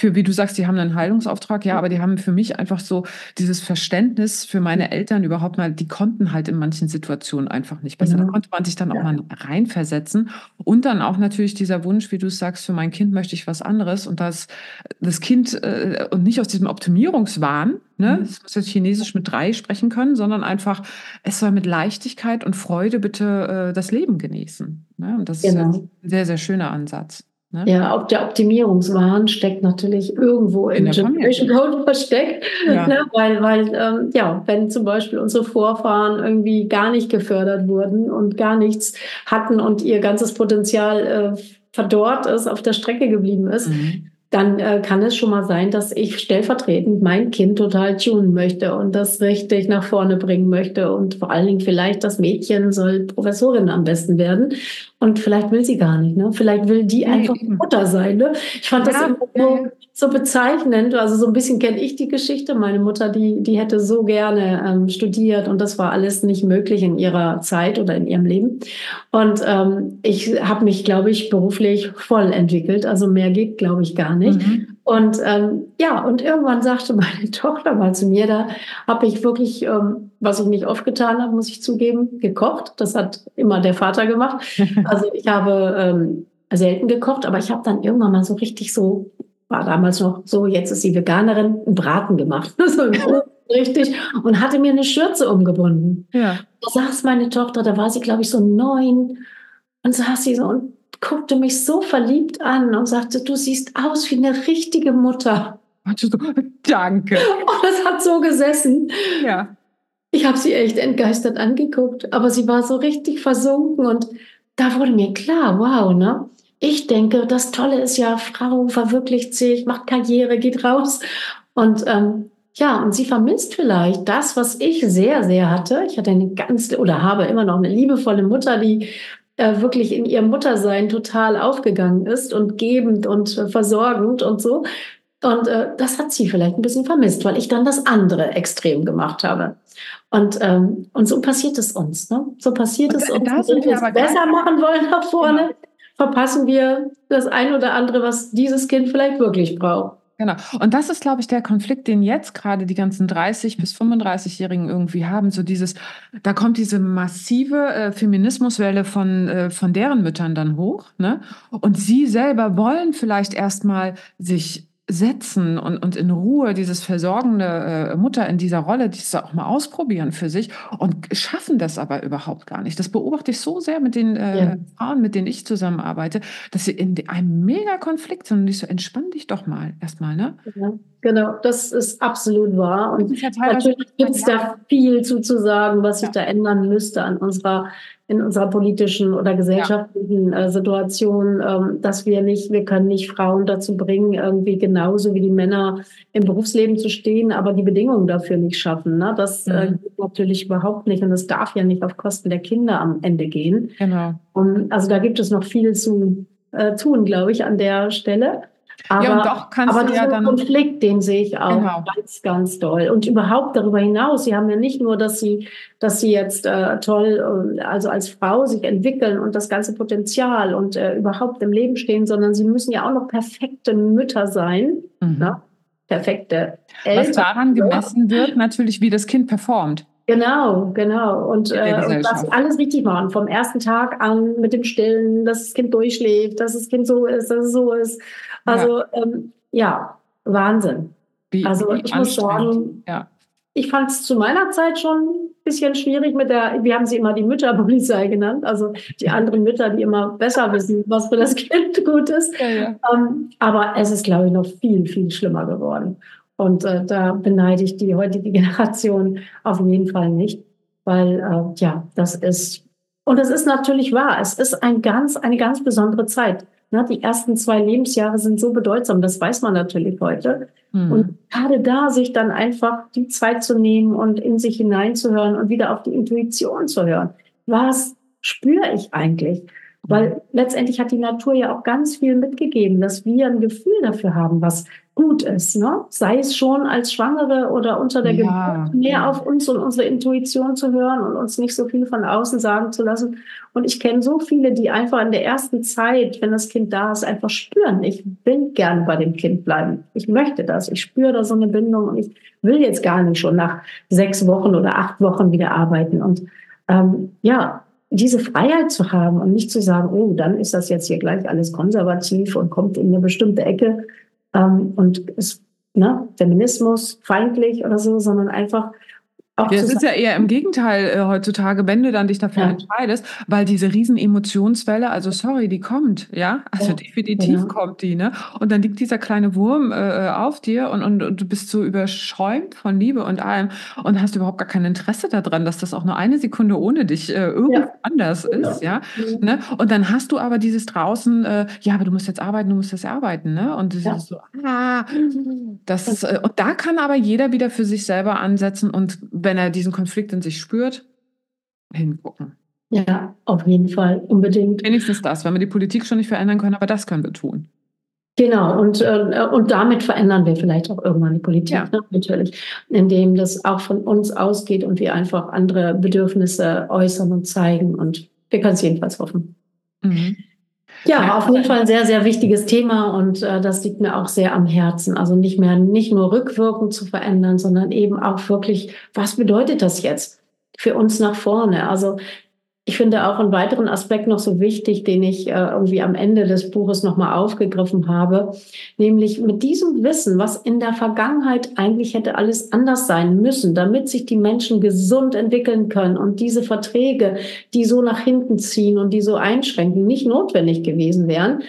Für, wie du sagst, die haben einen Heilungsauftrag, ja, aber die haben für mich einfach so dieses Verständnis für meine Eltern überhaupt mal, die konnten halt in manchen Situationen einfach nicht besser. Da mhm. konnte man sich dann auch ja. mal reinversetzen. Und dann auch natürlich dieser Wunsch, wie du sagst, für mein Kind möchte ich was anderes. Und das, das Kind, äh, und nicht aus diesem Optimierungswahn, Ne? Mhm. Es muss jetzt Chinesisch mit drei sprechen können, sondern einfach, es soll mit Leichtigkeit und Freude bitte äh, das Leben genießen. Ne? Und das genau. ist ein sehr, sehr schöner Ansatz. Ne? Ja, auch der Optimierungswahn steckt natürlich irgendwo in im Generation Code <laughs> versteckt, ja. ne? weil, weil ähm, ja, wenn zum Beispiel unsere Vorfahren irgendwie gar nicht gefördert wurden und gar nichts hatten und ihr ganzes Potenzial äh, verdorrt ist, auf der Strecke geblieben ist, mhm dann äh, kann es schon mal sein, dass ich stellvertretend mein Kind total tunen möchte und das richtig nach vorne bringen möchte. Und vor allen Dingen vielleicht das Mädchen soll Professorin am besten werden. Und vielleicht will sie gar nicht, ne? Vielleicht will die einfach Mutter sein, ne? Ich fand ja, das immer so, so, bezeichnend. Also so ein bisschen kenne ich die Geschichte. Meine Mutter, die, die hätte so gerne ähm, studiert und das war alles nicht möglich in ihrer Zeit oder in ihrem Leben. Und ähm, ich habe mich, glaube ich, beruflich voll entwickelt. Also mehr geht, glaube ich, gar nicht. Mhm. Und ähm, ja, und irgendwann sagte meine <laughs> Tochter mal zu mir, da habe ich wirklich, ähm, was ich nicht oft getan habe, muss ich zugeben, gekocht. Das hat immer der Vater gemacht. <laughs> Also ich habe ähm, selten gekocht, aber ich habe dann irgendwann mal so richtig so, war damals noch so, jetzt ist sie Veganerin, einen Braten gemacht. <laughs> so richtig. Und hatte mir eine Schürze umgebunden. Ja. Da saß meine Tochter, da war sie, glaube ich, so neun. Und saß sie so und guckte mich so verliebt an und sagte, du siehst aus wie eine richtige Mutter. Danke. <laughs> Und das hat so gesessen. Ja. Ich habe sie echt entgeistert angeguckt, aber sie war so richtig versunken und da wurde mir klar, wow, ne? Ich denke, das Tolle ist ja, Frau verwirklicht sich, macht Karriere, geht raus. Und ähm, ja, und sie vermisst vielleicht das, was ich sehr, sehr hatte. Ich hatte eine ganz oder habe immer noch eine liebevolle Mutter, die äh, wirklich in ihrem Muttersein total aufgegangen ist und gebend und äh, versorgend und so. Und äh, das hat sie vielleicht ein bisschen vermisst, weil ich dann das andere extrem gemacht habe. Und, ähm, und so passiert es uns. Ne? So passiert und, es uns. Wenn wir es besser machen wollen nach vorne, genau. verpassen wir das ein oder andere, was dieses Kind vielleicht wirklich braucht. Genau. Und das ist, glaube ich, der Konflikt, den jetzt gerade die ganzen 30 bis 35-Jährigen irgendwie haben. So dieses, da kommt diese massive äh, Feminismuswelle von, äh, von deren Müttern dann hoch. Ne? Und sie selber wollen vielleicht erstmal sich setzen und, und in Ruhe dieses versorgende äh, Mutter in dieser Rolle, dieses auch mal ausprobieren für sich und schaffen das aber überhaupt gar nicht. Das beobachte ich so sehr mit den äh, ja. Frauen, mit denen ich zusammenarbeite, dass sie in einem mega Konflikt sind und ich so, entspann dich doch mal erstmal, ne? Ja. Genau, das ist absolut wahr. Und ja natürlich gibt es da viel zu, zu sagen, was sich ja. da ändern müsste an unserer in unserer politischen oder gesellschaftlichen ja. äh, Situation, ähm, dass wir nicht, wir können nicht Frauen dazu bringen, irgendwie genauso wie die Männer im Berufsleben zu stehen, aber die Bedingungen dafür nicht schaffen. Ne? Das äh, mhm. geht natürlich überhaupt nicht und es darf ja nicht auf Kosten der Kinder am Ende gehen. Genau. Und also da gibt es noch viel zu äh, tun, glaube ich, an der Stelle. Aber, ja, und doch kannst aber du ja dann Konflikt, den sehe ich auch genau. ganz, ganz doll. Und überhaupt darüber hinaus, sie haben ja nicht nur, dass sie, dass sie jetzt äh, toll, äh, also als Frau sich entwickeln und das ganze Potenzial und äh, überhaupt im Leben stehen, sondern sie müssen ja auch noch perfekte Mütter sein. Mhm. Ne? Perfekte Eltern. Was daran gemessen wird, natürlich, wie das Kind performt. Genau, genau. Und, äh, und was sie alles richtig machen, vom ersten Tag an mit dem Stillen, dass das Kind durchschläft, dass das Kind so ist, dass es so ist. Also ja, ähm, ja Wahnsinn. Wie, also wie ich muss sagen, ja. ich fand es zu meiner Zeit schon ein bisschen schwierig mit der, wir haben sie immer die Mütterpolizei genannt, also die anderen Mütter, die immer besser wissen, was für das <laughs> Kind gut ist. Ja. Ähm, aber es ist, glaube ich, noch viel, viel schlimmer geworden. Und äh, da beneide ich die heutige <laughs> Generation auf jeden Fall nicht, weil äh, ja, das ist und es ist natürlich wahr. Es ist ein ganz, eine ganz besondere Zeit. Ne? Die ersten zwei Lebensjahre sind so bedeutsam. Das weiß man natürlich heute. Mhm. Und gerade da sich dann einfach die Zeit zu nehmen und in sich hineinzuhören und wieder auf die Intuition zu hören. Was spüre ich eigentlich? Weil letztendlich hat die Natur ja auch ganz viel mitgegeben, dass wir ein Gefühl dafür haben, was gut ist. Ne? Sei es schon als Schwangere oder unter der ja, Geburt, mehr ja. auf uns und unsere Intuition zu hören und uns nicht so viel von außen sagen zu lassen. Und ich kenne so viele, die einfach in der ersten Zeit, wenn das Kind da ist, einfach spüren, ich will gerne bei dem Kind bleiben. Ich möchte das. Ich spüre da so eine Bindung und ich will jetzt gar nicht schon nach sechs Wochen oder acht Wochen wieder arbeiten. Und ähm, ja, diese Freiheit zu haben und nicht zu sagen, oh, dann ist das jetzt hier gleich alles konservativ und kommt in eine bestimmte Ecke ähm, und ist ne, Feminismus feindlich oder so, sondern einfach auch ja, es ist ja eher im Gegenteil äh, heutzutage, wenn du dann dich dafür ja. entscheidest, weil diese riesen Emotionswelle, also sorry, die kommt, ja, also ja, definitiv genau. kommt die, ne? Und dann liegt dieser kleine Wurm äh, äh, auf dir und, und, und, du bist so überschäumt von Liebe und allem und hast überhaupt gar kein Interesse daran, dass das auch nur eine Sekunde ohne dich äh, irgendwo anders ist, ja. Ne? Und dann hast du aber dieses draußen, äh, ja, aber du musst jetzt arbeiten, du musst jetzt arbeiten, ne? Und das ist so, ah, das ist, äh, und da kann aber jeder wieder für sich selber ansetzen und wenn wenn er diesen Konflikt in sich spürt, hingucken. Ja, auf jeden Fall, unbedingt. Wenigstens das, wenn wir die Politik schon nicht verändern können, aber das können wir tun. Genau, und, äh, und damit verändern wir vielleicht auch irgendwann die Politik, ja. ne, natürlich, indem das auch von uns ausgeht und wir einfach andere Bedürfnisse äußern und zeigen. Und wir können es jedenfalls hoffen. Mhm. Ja, auf jeden Fall ein sehr, sehr wichtiges Thema und äh, das liegt mir auch sehr am Herzen. Also nicht mehr, nicht nur rückwirkend zu verändern, sondern eben auch wirklich, was bedeutet das jetzt für uns nach vorne? Also ich finde auch einen weiteren Aspekt noch so wichtig, den ich äh, irgendwie am Ende des Buches nochmal aufgegriffen habe, nämlich mit diesem Wissen, was in der Vergangenheit eigentlich hätte alles anders sein müssen, damit sich die Menschen gesund entwickeln können und diese Verträge, die so nach hinten ziehen und die so einschränken, nicht notwendig gewesen wären,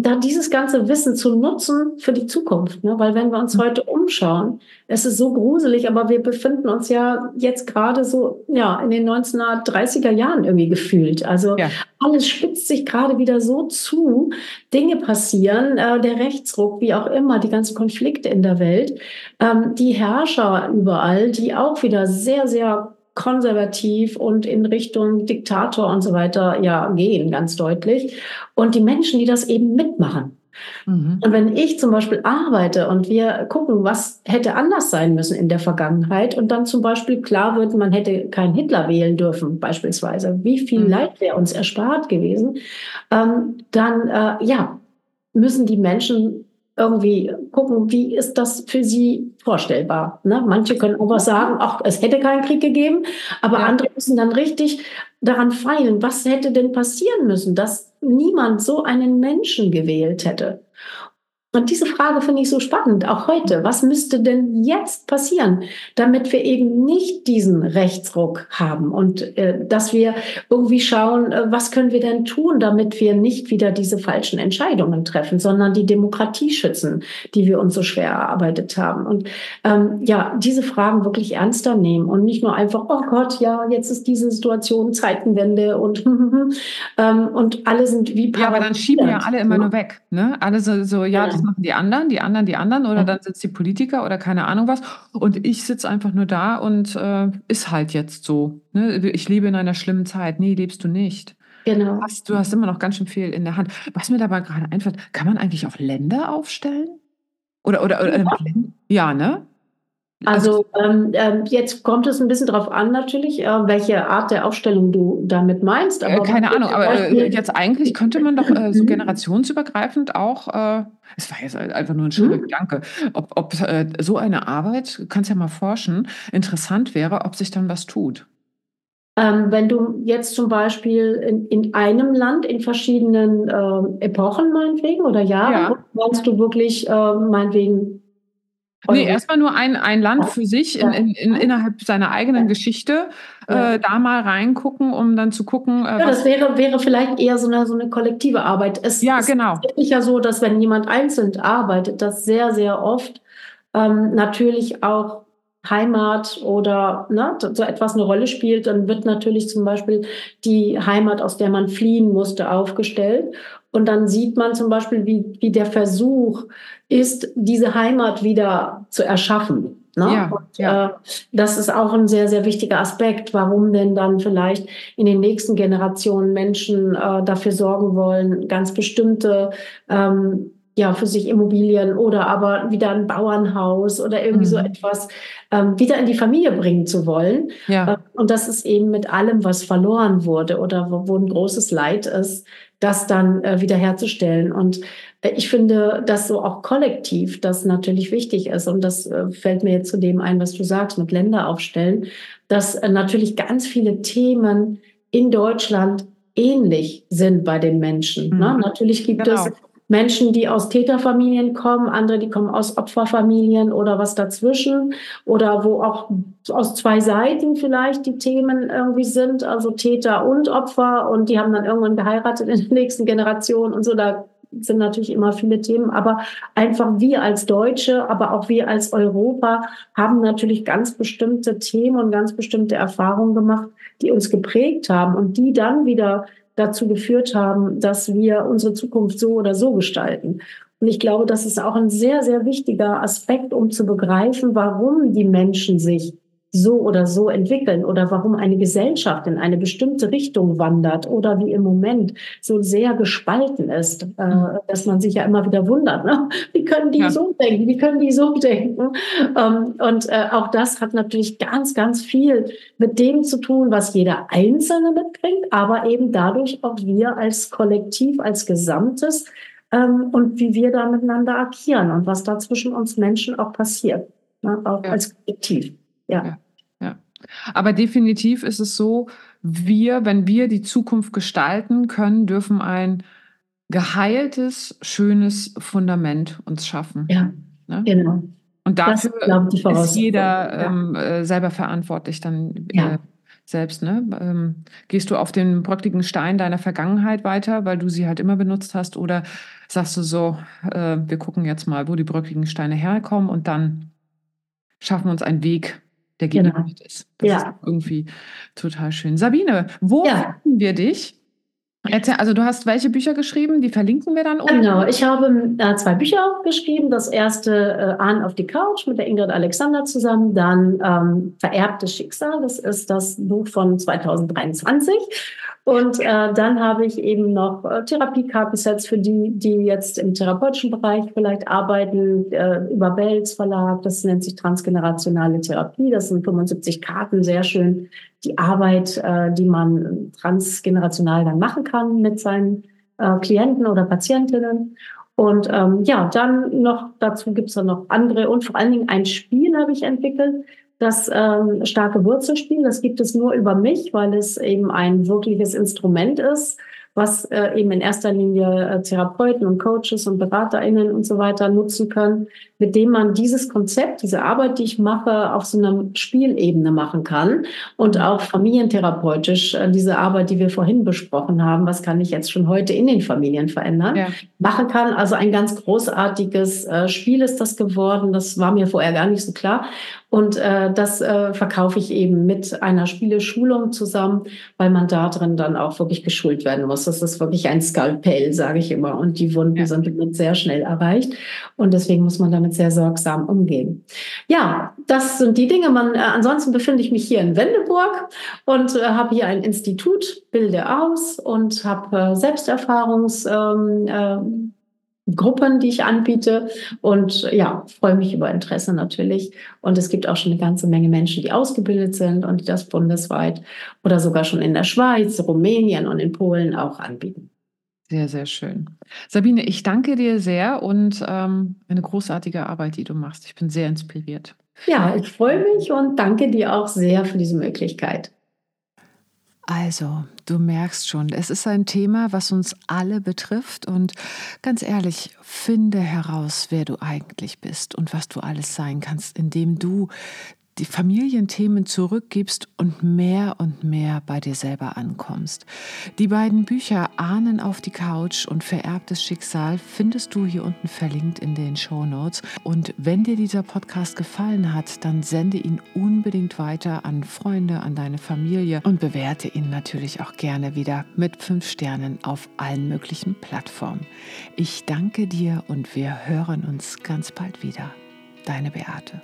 da dieses ganze Wissen zu nutzen für die Zukunft. Ne? Weil wenn wir uns mhm. heute umschauen, es ist so gruselig, aber wir befinden uns ja jetzt gerade so ja in den 1930er Jahren irgendwie gefühlt. Also ja. alles spitzt sich gerade wieder so zu, Dinge passieren, äh, der Rechtsruck, wie auch immer, die ganzen Konflikte in der Welt, ähm, die Herrscher überall, die auch wieder sehr, sehr konservativ und in Richtung Diktator und so weiter ja gehen, ganz deutlich. Und die Menschen, die das eben mitmachen. Mhm. Und wenn ich zum Beispiel arbeite und wir gucken, was hätte anders sein müssen in der Vergangenheit und dann zum Beispiel klar wird, man hätte keinen Hitler wählen dürfen, beispielsweise, wie viel mhm. Leid wäre uns erspart gewesen, ähm, dann äh, ja, müssen die Menschen irgendwie gucken, wie ist das für sie vorstellbar. Ne? Manche können einfach sagen, ach, es hätte keinen Krieg gegeben, aber ja. andere müssen dann richtig daran feilen, was hätte denn passieren müssen, dass niemand so einen Menschen gewählt hätte. Und diese Frage finde ich so spannend, auch heute. Was müsste denn jetzt passieren, damit wir eben nicht diesen Rechtsruck haben und äh, dass wir irgendwie schauen, äh, was können wir denn tun, damit wir nicht wieder diese falschen Entscheidungen treffen, sondern die Demokratie schützen, die wir uns so schwer erarbeitet haben. Und ähm, ja, diese Fragen wirklich ernster nehmen und nicht nur einfach, oh Gott, ja, jetzt ist diese Situation Zeitenwende und <laughs> ähm, und alle sind wie Ja, aber dann schieben ja alle immer nur weg. Ne? Alle so, so ja, ja, das machen die anderen, die anderen, die anderen oder dann sitzt die Politiker oder keine Ahnung was. Und ich sitze einfach nur da und äh, ist halt jetzt so. Ne? Ich lebe in einer schlimmen Zeit. Nee, lebst du nicht. Genau. Hast, du hast immer noch ganz schön viel in der Hand. Was mir dabei gerade einfällt, kann man eigentlich auch Länder aufstellen? Oder, oder, oder ja. ja, ne? Also ähm, ähm, jetzt kommt es ein bisschen drauf an natürlich, äh, welche Art der Aufstellung du damit meinst. Äh, keine Ahnung, aber äh, jetzt eigentlich könnte man doch <laughs> äh, so mhm. generationsübergreifend auch, äh, es war jetzt einfach nur ein schöner mhm. Gedanke, ob, ob äh, so eine Arbeit, du kannst ja mal forschen, interessant wäre, ob sich dann was tut. Ähm, wenn du jetzt zum Beispiel in, in einem Land in verschiedenen Epochen meinetwegen oder Jahren, ja. meinst du wirklich meinetwegen Nee, erstmal nur ein, ein Land für sich in, in, in, innerhalb seiner eigenen Geschichte äh, da mal reingucken, um dann zu gucken. Äh, ja, das wäre, wäre vielleicht eher so eine, so eine kollektive Arbeit. Es ja, genau. ist wirklich ja so, dass wenn jemand einzeln arbeitet, das sehr, sehr oft ähm, natürlich auch Heimat oder ne, so etwas eine Rolle spielt, dann wird natürlich zum Beispiel die Heimat, aus der man fliehen musste, aufgestellt. Und dann sieht man zum Beispiel, wie, wie der Versuch ist, diese Heimat wieder zu erschaffen. Ne? Ja, und, ja. Äh, das ist auch ein sehr, sehr wichtiger Aspekt, warum denn dann vielleicht in den nächsten Generationen Menschen äh, dafür sorgen wollen, ganz bestimmte ähm, ja, für sich Immobilien oder aber wieder ein Bauernhaus oder irgendwie mhm. so etwas ähm, wieder in die Familie bringen zu wollen. Ja. Äh, und das ist eben mit allem, was verloren wurde oder wo, wo ein großes Leid ist, das dann äh, wiederherzustellen. Und äh, ich finde, dass so auch kollektiv das natürlich wichtig ist. Und das äh, fällt mir jetzt zu dem ein, was du sagst, mit Länder aufstellen, dass äh, natürlich ganz viele Themen in Deutschland ähnlich sind bei den Menschen. Ne? Mhm. Ne? Natürlich gibt genau. es Menschen, die aus Täterfamilien kommen, andere, die kommen aus Opferfamilien oder was dazwischen oder wo auch aus zwei Seiten vielleicht die Themen irgendwie sind, also Täter und Opfer und die haben dann irgendwann geheiratet in der nächsten Generation und so, da sind natürlich immer viele Themen, aber einfach wir als Deutsche, aber auch wir als Europa haben natürlich ganz bestimmte Themen und ganz bestimmte Erfahrungen gemacht, die uns geprägt haben und die dann wieder dazu geführt haben, dass wir unsere Zukunft so oder so gestalten. Und ich glaube, das ist auch ein sehr, sehr wichtiger Aspekt, um zu begreifen, warum die Menschen sich so oder so entwickeln oder warum eine Gesellschaft in eine bestimmte Richtung wandert oder wie im Moment so sehr gespalten ist, äh, mhm. dass man sich ja immer wieder wundert, ne? <laughs> wie können die ja. so denken, wie können die so <laughs> denken? Ähm, und äh, auch das hat natürlich ganz, ganz viel mit dem zu tun, was jeder Einzelne mitbringt, aber eben dadurch auch wir als Kollektiv, als Gesamtes ähm, und wie wir da miteinander agieren und was da zwischen uns Menschen auch passiert, ne? auch ja. als Kollektiv. Ja. ja. Aber definitiv ist es so, wir, wenn wir die Zukunft gestalten können, dürfen ein geheiltes, schönes Fundament uns schaffen. Ja, ne? genau. Und dafür ist jeder ähm, äh, selber verantwortlich dann ja. äh, selbst. Ne? Ähm, gehst du auf den bröckligen Stein deiner Vergangenheit weiter, weil du sie halt immer benutzt hast, oder sagst du so, äh, wir gucken jetzt mal, wo die bröckligen Steine herkommen und dann schaffen wir uns einen Weg der genau. nicht ist. Das ja. ist irgendwie total schön. Sabine, wo ja. finden wir dich? Erzähl, also du hast welche Bücher geschrieben? Die verlinken wir dann unten. Genau, ich habe äh, zwei Bücher geschrieben. Das erste äh, Ahn auf die Couch mit der Ingrid Alexander zusammen. Dann ähm, Vererbtes Schicksal. Das ist das Buch von 2023. Und äh, dann habe ich eben noch äh, Therapie-Kartensets für die, die jetzt im therapeutischen Bereich vielleicht arbeiten, äh, über Belz Verlag. Das nennt sich transgenerationale Therapie. Das sind 75 Karten, sehr schön. Die Arbeit, äh, die man transgenerational dann machen kann mit seinen äh, Klienten oder Patientinnen. Und ähm, ja, dann noch dazu gibt's dann noch andere und vor allen Dingen ein Spiel habe ich entwickelt, das ähm, starke Wurzelspiel, das gibt es nur über mich, weil es eben ein wirkliches Instrument ist, was äh, eben in erster Linie äh, Therapeuten und Coaches und BeraterInnen und so weiter nutzen können, mit dem man dieses Konzept, diese Arbeit, die ich mache, auf so einer Spielebene machen kann und auch familientherapeutisch äh, diese Arbeit, die wir vorhin besprochen haben, was kann ich jetzt schon heute in den Familien verändern, ja. machen kann. Also ein ganz großartiges äh, Spiel ist das geworden. Das war mir vorher gar nicht so klar. Und äh, das äh, verkaufe ich eben mit einer Spieleschulung zusammen, weil man da drin dann auch wirklich geschult werden muss. Das ist wirklich ein Skalpell, sage ich immer. Und die Wunden ja. sind damit sehr schnell erreicht. Und deswegen muss man damit sehr sorgsam umgehen. Ja, das sind die Dinge. Man, äh, ansonsten befinde ich mich hier in Wendeburg und äh, habe hier ein Institut, bilde aus und habe äh, Selbsterfahrungs. Ähm, äh, Gruppen, die ich anbiete. Und ja, freue mich über Interesse natürlich. Und es gibt auch schon eine ganze Menge Menschen, die ausgebildet sind und die das bundesweit oder sogar schon in der Schweiz, Rumänien und in Polen auch anbieten. Sehr, sehr schön. Sabine, ich danke dir sehr und ähm, eine großartige Arbeit, die du machst. Ich bin sehr inspiriert. Ja, ich freue mich und danke dir auch sehr für diese Möglichkeit. Also, du merkst schon, es ist ein Thema, was uns alle betrifft. Und ganz ehrlich, finde heraus, wer du eigentlich bist und was du alles sein kannst, indem du die Familienthemen zurückgibst und mehr und mehr bei dir selber ankommst. Die beiden Bücher Ahnen auf die Couch und Vererbtes Schicksal findest du hier unten verlinkt in den Show Notes. Und wenn dir dieser Podcast gefallen hat, dann sende ihn unbedingt weiter an Freunde, an deine Familie und bewerte ihn natürlich auch gerne wieder mit fünf Sternen auf allen möglichen Plattformen. Ich danke dir und wir hören uns ganz bald wieder. Deine Beate.